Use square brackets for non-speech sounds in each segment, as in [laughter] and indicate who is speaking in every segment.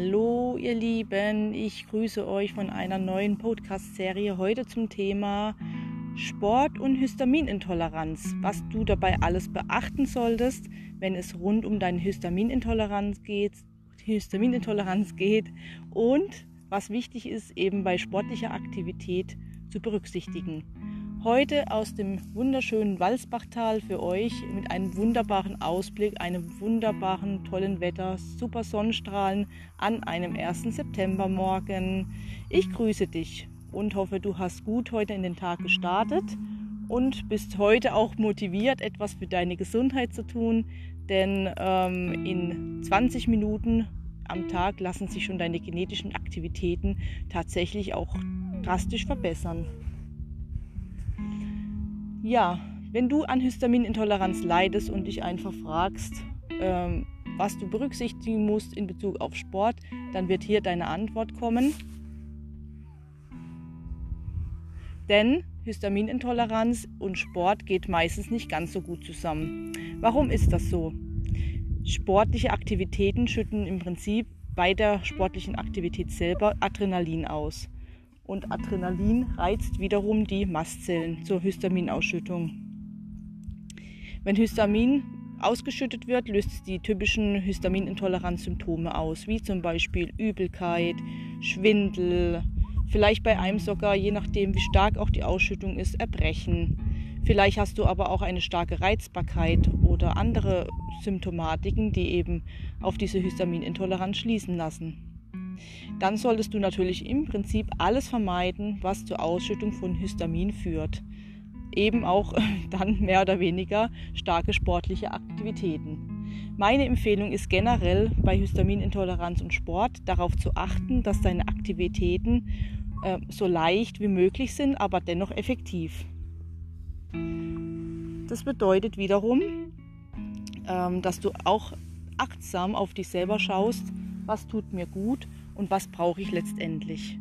Speaker 1: Hallo ihr Lieben, ich grüße euch von einer neuen Podcast-Serie heute zum Thema Sport und Histaminintoleranz, was du dabei alles beachten solltest, wenn es rund um deine Histaminintoleranz geht, Histaminintoleranz geht und was wichtig ist eben bei sportlicher Aktivität zu berücksichtigen. Heute aus dem wunderschönen Walsbachtal für euch mit einem wunderbaren Ausblick, einem wunderbaren, tollen Wetter, super Sonnenstrahlen an einem 1. Septembermorgen. Ich grüße dich und hoffe, du hast gut heute in den Tag gestartet und bist heute auch motiviert, etwas für deine Gesundheit zu tun, denn ähm, in 20 Minuten am Tag lassen sich schon deine genetischen Aktivitäten tatsächlich auch drastisch verbessern. Ja, wenn du an Histaminintoleranz leidest und dich einfach fragst, ähm, was du berücksichtigen musst in Bezug auf Sport, dann wird hier deine Antwort kommen. Denn Histaminintoleranz und Sport geht meistens nicht ganz so gut zusammen. Warum ist das so? Sportliche Aktivitäten schütten im Prinzip bei der sportlichen Aktivität selber Adrenalin aus und Adrenalin reizt wiederum die Mastzellen zur Histaminausschüttung. Wenn Histamin ausgeschüttet wird, löst es die typischen Histaminintoleranzsymptome aus, wie zum Beispiel Übelkeit, Schwindel, vielleicht bei einem sogar, je nachdem wie stark auch die Ausschüttung ist, Erbrechen. Vielleicht hast du aber auch eine starke Reizbarkeit oder andere Symptomatiken, die eben auf diese Histaminintoleranz schließen lassen dann solltest du natürlich im Prinzip alles vermeiden, was zur Ausschüttung von Histamin führt. Eben auch [laughs] dann mehr oder weniger starke sportliche Aktivitäten. Meine Empfehlung ist generell bei Histaminintoleranz und Sport darauf zu achten, dass deine Aktivitäten äh, so leicht wie möglich sind, aber dennoch effektiv. Das bedeutet wiederum, ähm, dass du auch achtsam auf dich selber schaust, was tut mir gut und was brauche ich letztendlich.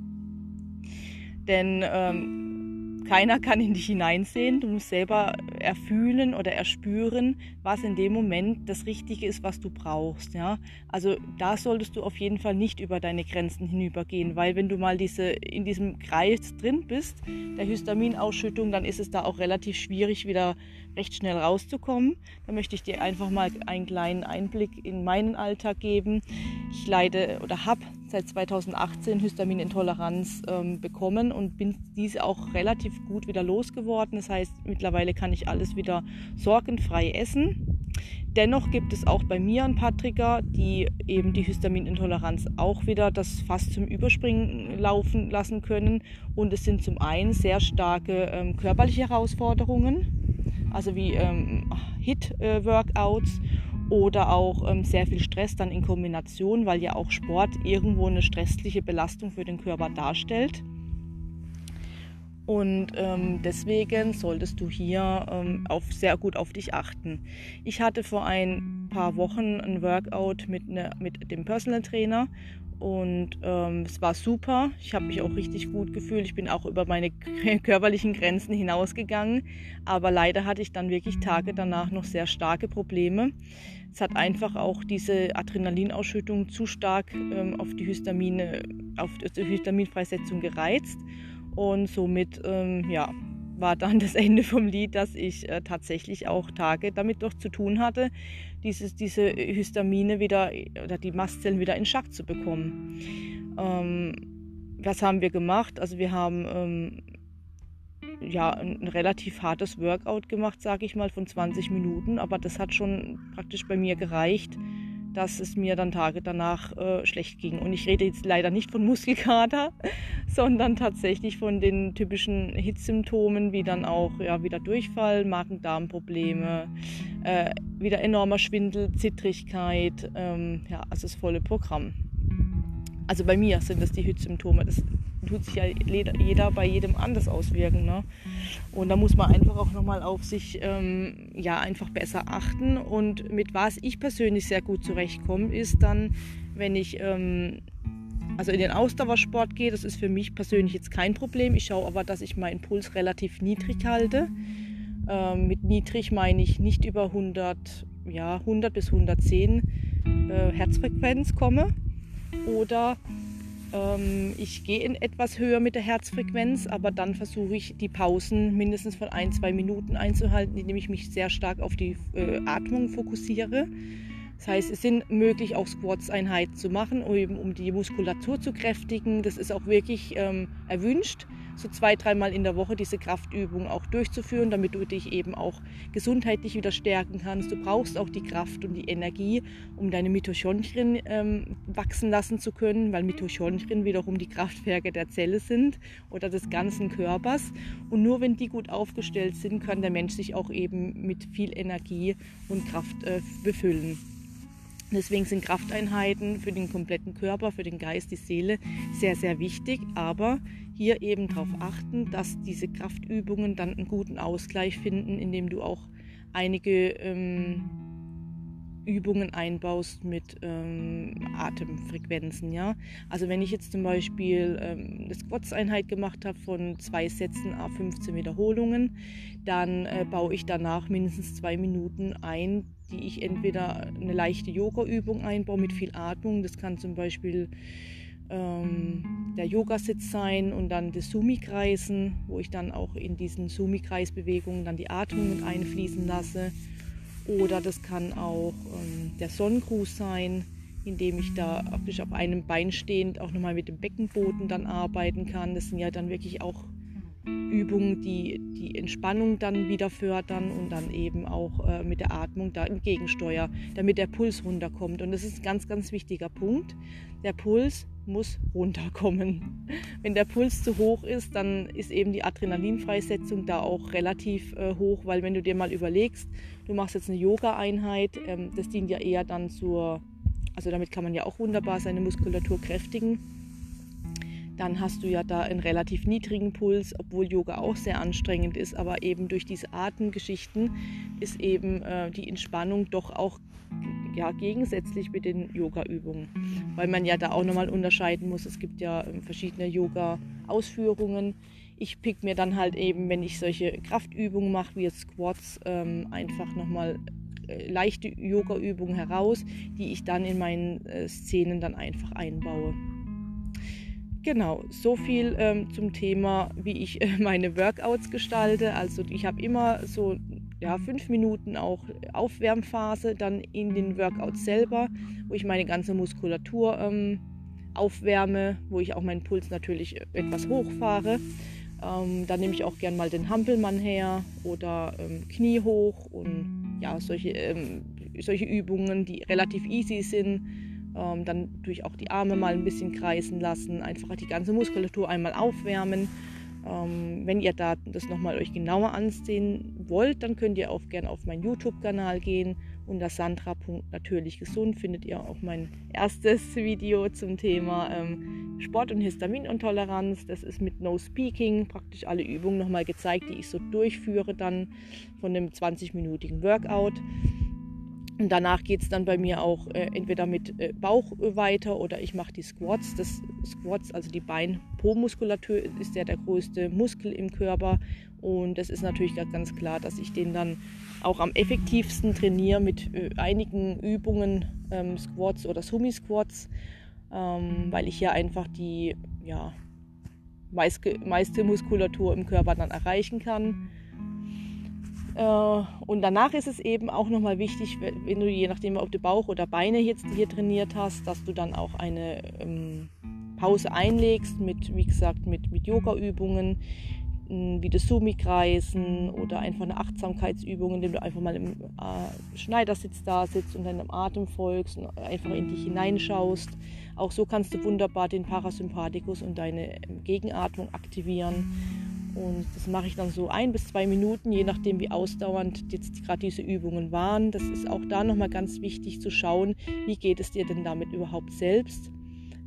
Speaker 1: Denn ähm, keiner kann in dich hineinsehen. Du musst selber erfühlen oder erspüren, was in dem Moment das Richtige ist, was du brauchst. Ja? Also da solltest du auf jeden Fall nicht über deine Grenzen hinübergehen, weil wenn du mal diese, in diesem Kreis drin bist, der Histaminausschüttung, dann ist es da auch relativ schwierig, wieder recht schnell rauszukommen. Da möchte ich dir einfach mal einen kleinen Einblick in meinen Alltag geben. Ich leide oder habe seit 2018 Histaminintoleranz ähm, bekommen und bin diese auch relativ gut wieder losgeworden. Das heißt, mittlerweile kann ich alles wieder sorgenfrei essen. Dennoch gibt es auch bei mir ein paar Trigger, die eben die Histaminintoleranz auch wieder das Fass zum Überspringen laufen lassen können. Und es sind zum einen sehr starke ähm, körperliche Herausforderungen, also wie ähm, HIT-Workouts äh, oder auch ähm, sehr viel Stress dann in Kombination, weil ja auch Sport irgendwo eine stressliche Belastung für den Körper darstellt. Und ähm, deswegen solltest du hier ähm, auf, sehr gut auf dich achten. Ich hatte vor ein paar Wochen ein Workout mit, ne, mit dem Personal Trainer und ähm, es war super. Ich habe mich auch richtig gut gefühlt. Ich bin auch über meine [laughs] körperlichen Grenzen hinausgegangen. Aber leider hatte ich dann wirklich Tage danach noch sehr starke Probleme. Es hat einfach auch diese Adrenalinausschüttung zu stark ähm, auf die Histamine, auf die Histaminfreisetzung gereizt. Und somit ähm, ja, war dann das Ende vom Lied, dass ich äh, tatsächlich auch Tage damit doch zu tun hatte, dieses, diese Histamine wieder oder die Mastzellen wieder in Schach zu bekommen. Ähm, was haben wir gemacht? Also wir haben ähm, ja ein relativ hartes Workout gemacht, sage ich mal, von 20 Minuten, aber das hat schon praktisch bei mir gereicht, dass es mir dann Tage danach äh, schlecht ging. Und ich rede jetzt leider nicht von Muskelkater, [laughs] sondern tatsächlich von den typischen Hitzsymptomen, wie dann auch ja, wieder Durchfall, Magen-Darm-Probleme, äh, wieder enormer Schwindel, Zittrigkeit, ähm, ja, also das volle Programm. Also bei mir sind das die Hitzsymptome. Das tut sich ja jeder bei jedem anders auswirken. Ne? Und da muss man einfach auch nochmal auf sich ähm, ja einfach besser achten. Und mit was ich persönlich sehr gut zurechtkomme, ist dann, wenn ich ähm, also in den Ausdauersport gehe, das ist für mich persönlich jetzt kein Problem. Ich schaue aber, dass ich meinen Puls relativ niedrig halte. Ähm, mit niedrig meine ich nicht über 100, ja, 100 bis 110 äh, Herzfrequenz komme Oder ähm, ich gehe in etwas höher mit der Herzfrequenz, aber dann versuche ich die Pausen mindestens von ein, zwei Minuten einzuhalten, indem ich mich sehr stark auf die äh, Atmung fokussiere. Das heißt, es sind möglich, auch Squats-Einheiten zu machen, um, um, die Muskulatur zu kräftigen. Das ist auch wirklich ähm, erwünscht so zwei, dreimal in der Woche diese Kraftübung auch durchzuführen, damit du dich eben auch gesundheitlich wieder stärken kannst. Du brauchst auch die Kraft und die Energie, um deine Mitochondrien ähm, wachsen lassen zu können, weil Mitochondrien wiederum die Kraftwerke der Zelle sind oder des ganzen Körpers. Und nur wenn die gut aufgestellt sind, kann der Mensch sich auch eben mit viel Energie und Kraft äh, befüllen. Deswegen sind Krafteinheiten für den kompletten Körper, für den Geist, die Seele sehr, sehr wichtig. Aber hier eben darauf achten, dass diese Kraftübungen dann einen guten Ausgleich finden, indem du auch einige ähm, Übungen einbaust mit ähm, Atemfrequenzen. Ja? Also wenn ich jetzt zum Beispiel ähm, eine Squats-Einheit gemacht habe von zwei Sätzen a 15 Wiederholungen, dann äh, baue ich danach mindestens zwei Minuten ein, die ich entweder eine leichte Yoga-Übung einbaue mit viel Atmung. Das kann zum Beispiel ähm, der Yogasitz sein und dann das Sumi-Kreisen, wo ich dann auch in diesen Sumi-Kreisbewegungen dann die Atmung mit einfließen lasse. Oder das kann auch ähm, der Sonnengruß sein, indem ich da auf einem Bein stehend auch nochmal mit dem Beckenboden dann arbeiten kann. Das sind ja dann wirklich auch Übungen, die die Entspannung dann wieder fördern und dann eben auch äh, mit der Atmung da entgegensteuern, damit der Puls runterkommt. Und das ist ein ganz, ganz wichtiger Punkt. Der Puls muss runterkommen. [laughs] Wenn der Puls zu hoch ist, dann ist eben die Adrenalinfreisetzung da auch relativ äh, hoch, weil wenn du dir mal überlegst, du machst jetzt eine Yoga-Einheit, ähm, das dient ja eher dann zur, also damit kann man ja auch wunderbar seine Muskulatur kräftigen dann hast du ja da einen relativ niedrigen Puls, obwohl Yoga auch sehr anstrengend ist. Aber eben durch diese Atemgeschichten ist eben äh, die Entspannung doch auch ja, gegensätzlich mit den Yoga-Übungen. Weil man ja da auch nochmal unterscheiden muss. Es gibt ja äh, verschiedene Yoga-Ausführungen. Ich pick mir dann halt eben, wenn ich solche Kraftübungen mache, wie jetzt Squats, ähm, einfach nochmal äh, leichte Yoga-Übungen heraus, die ich dann in meinen äh, Szenen dann einfach einbaue. Genau, so viel ähm, zum Thema, wie ich äh, meine Workouts gestalte. Also ich habe immer so ja, fünf Minuten auch Aufwärmphase, dann in den Workouts selber, wo ich meine ganze Muskulatur ähm, aufwärme, wo ich auch meinen Puls natürlich etwas hochfahre. Ähm, dann nehme ich auch gern mal den Hampelmann her oder ähm, Knie hoch und ja, solche, ähm, solche Übungen, die relativ easy sind ähm, dann durch auch die Arme mal ein bisschen kreisen lassen, einfach die ganze Muskulatur einmal aufwärmen. Ähm, wenn ihr da das nochmal euch genauer ansehen wollt, dann könnt ihr auch gerne auf meinen YouTube-Kanal gehen. Unter Sandra.natürlich gesund findet ihr auch mein erstes [laughs] Video zum Thema ähm, Sport und Histaminintoleranz. Das ist mit No Speaking praktisch alle Übungen nochmal gezeigt, die ich so durchführe dann von einem 20-minütigen Workout. Und danach geht es dann bei mir auch äh, entweder mit äh, Bauch weiter oder ich mache die Squats. Das Squats, also die Bein-Po-Muskulatur, ist ja der größte Muskel im Körper. Und das ist natürlich ganz klar, dass ich den dann auch am effektivsten trainiere mit äh, einigen Übungen, ähm, Squats oder Sumi-Squats, ähm, weil ich ja einfach die ja, meiste Muskulatur im Körper dann erreichen kann. Äh, und danach ist es eben auch nochmal wichtig, wenn du je nachdem, ob du Bauch oder Beine jetzt hier trainiert hast, dass du dann auch eine ähm, Pause einlegst mit, wie gesagt, mit, mit Yoga-Übungen, wie das Sumi-Kreisen oder einfach eine Achtsamkeitsübung, indem du einfach mal im äh, Schneidersitz da sitzt und deinem Atem folgst und einfach in dich hineinschaust. Auch so kannst du wunderbar den Parasympathikus und deine Gegenatmung aktivieren. Und das mache ich dann so ein bis zwei Minuten, je nachdem wie ausdauernd jetzt gerade diese Übungen waren. Das ist auch da nochmal ganz wichtig zu schauen, wie geht es dir denn damit überhaupt selbst.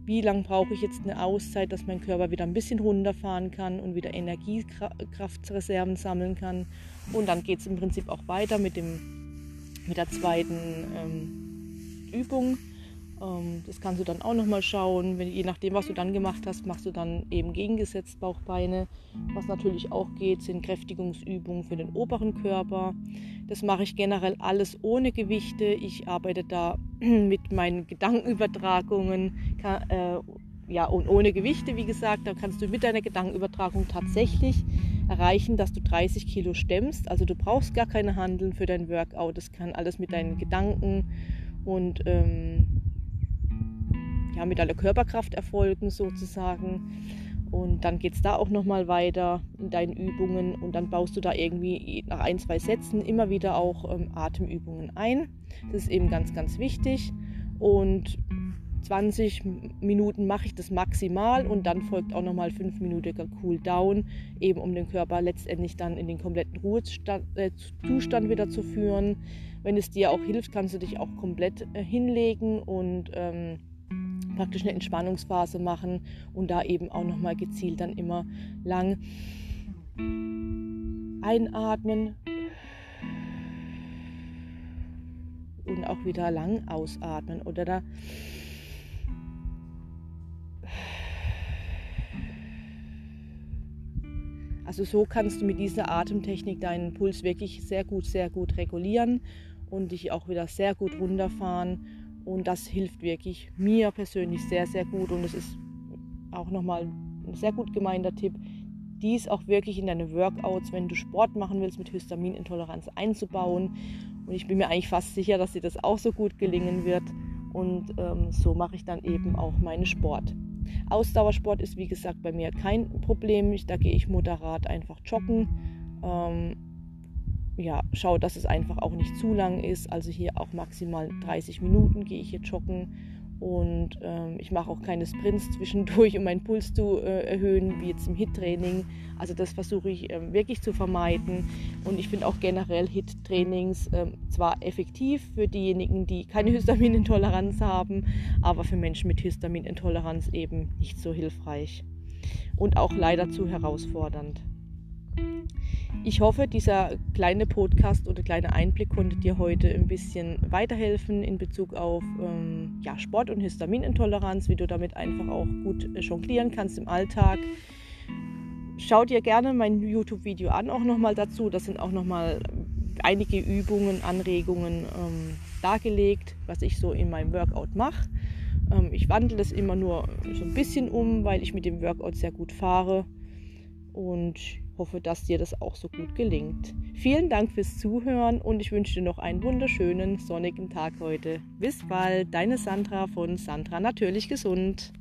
Speaker 1: Wie lange brauche ich jetzt eine Auszeit, dass mein Körper wieder ein bisschen runterfahren kann und wieder Energiekraftreserven sammeln kann. Und dann geht es im Prinzip auch weiter mit, dem, mit der zweiten ähm, Übung. Ähm, das kannst du dann auch nochmal schauen. Wenn, je nachdem, was du dann gemacht hast, machst du dann eben gegengesetzt Bauchbeine. Was natürlich auch geht, sind Kräftigungsübungen für den oberen Körper. Das mache ich generell alles ohne Gewichte. Ich arbeite da [clears throat] mit meinen Gedankenübertragungen kann, äh, ja, und ohne Gewichte, wie gesagt, da kannst du mit deiner Gedankenübertragung tatsächlich erreichen, dass du 30 Kilo stemmst. Also du brauchst gar keine Handeln für dein Workout. Das kann alles mit deinen Gedanken und ähm, ja, mit deiner Körperkraft erfolgen sozusagen. Und dann geht es da auch nochmal weiter in deinen Übungen und dann baust du da irgendwie nach ein, zwei Sätzen immer wieder auch ähm, Atemübungen ein. Das ist eben ganz, ganz wichtig. Und 20 Minuten mache ich das maximal und dann folgt auch nochmal 5 Minuten Cool Down, eben um den Körper letztendlich dann in den kompletten Ruhezustand äh, wieder zu führen. Wenn es dir auch hilft, kannst du dich auch komplett äh, hinlegen und ähm, praktisch eine Entspannungsphase machen und da eben auch nochmal gezielt dann immer lang einatmen und auch wieder lang ausatmen oder da Also so kannst du mit dieser Atemtechnik deinen Puls wirklich sehr gut, sehr gut regulieren und dich auch wieder sehr gut runterfahren. Und das hilft wirklich mir persönlich sehr, sehr gut. Und es ist auch nochmal ein sehr gut gemeinter Tipp, dies auch wirklich in deine Workouts, wenn du Sport machen willst, mit Histaminintoleranz einzubauen. Und ich bin mir eigentlich fast sicher, dass dir das auch so gut gelingen wird. Und ähm, so mache ich dann eben auch meinen Sport. Ausdauersport ist wie gesagt bei mir kein Problem. Da gehe ich moderat einfach joggen. Ähm, ja, schaue, dass es einfach auch nicht zu lang ist. Also hier auch maximal 30 Minuten gehe ich hier joggen und ähm, ich mache auch keine Sprints zwischendurch, um meinen Puls zu äh, erhöhen, wie jetzt im HIT-Training. Also das versuche ich ähm, wirklich zu vermeiden. Und ich finde auch generell HIT-Trainings ähm, zwar effektiv für diejenigen, die keine Histaminintoleranz haben, aber für Menschen mit Histaminintoleranz eben nicht so hilfreich. Und auch leider zu herausfordernd. Ich hoffe, dieser kleine Podcast oder kleine Einblick konnte dir heute ein bisschen weiterhelfen in Bezug auf ähm, ja, Sport und Histaminintoleranz, wie du damit einfach auch gut äh, jonglieren kannst im Alltag. Schau dir gerne mein YouTube-Video an, auch nochmal dazu. Das sind auch nochmal einige Übungen, Anregungen ähm, dargelegt, was ich so in meinem Workout mache. Ähm, ich wandle das immer nur so ein bisschen um, weil ich mit dem Workout sehr gut fahre. Und hoffe, dass dir das auch so gut gelingt. Vielen Dank fürs Zuhören und ich wünsche dir noch einen wunderschönen sonnigen Tag heute. Bis bald, deine Sandra von Sandra Natürlich Gesund.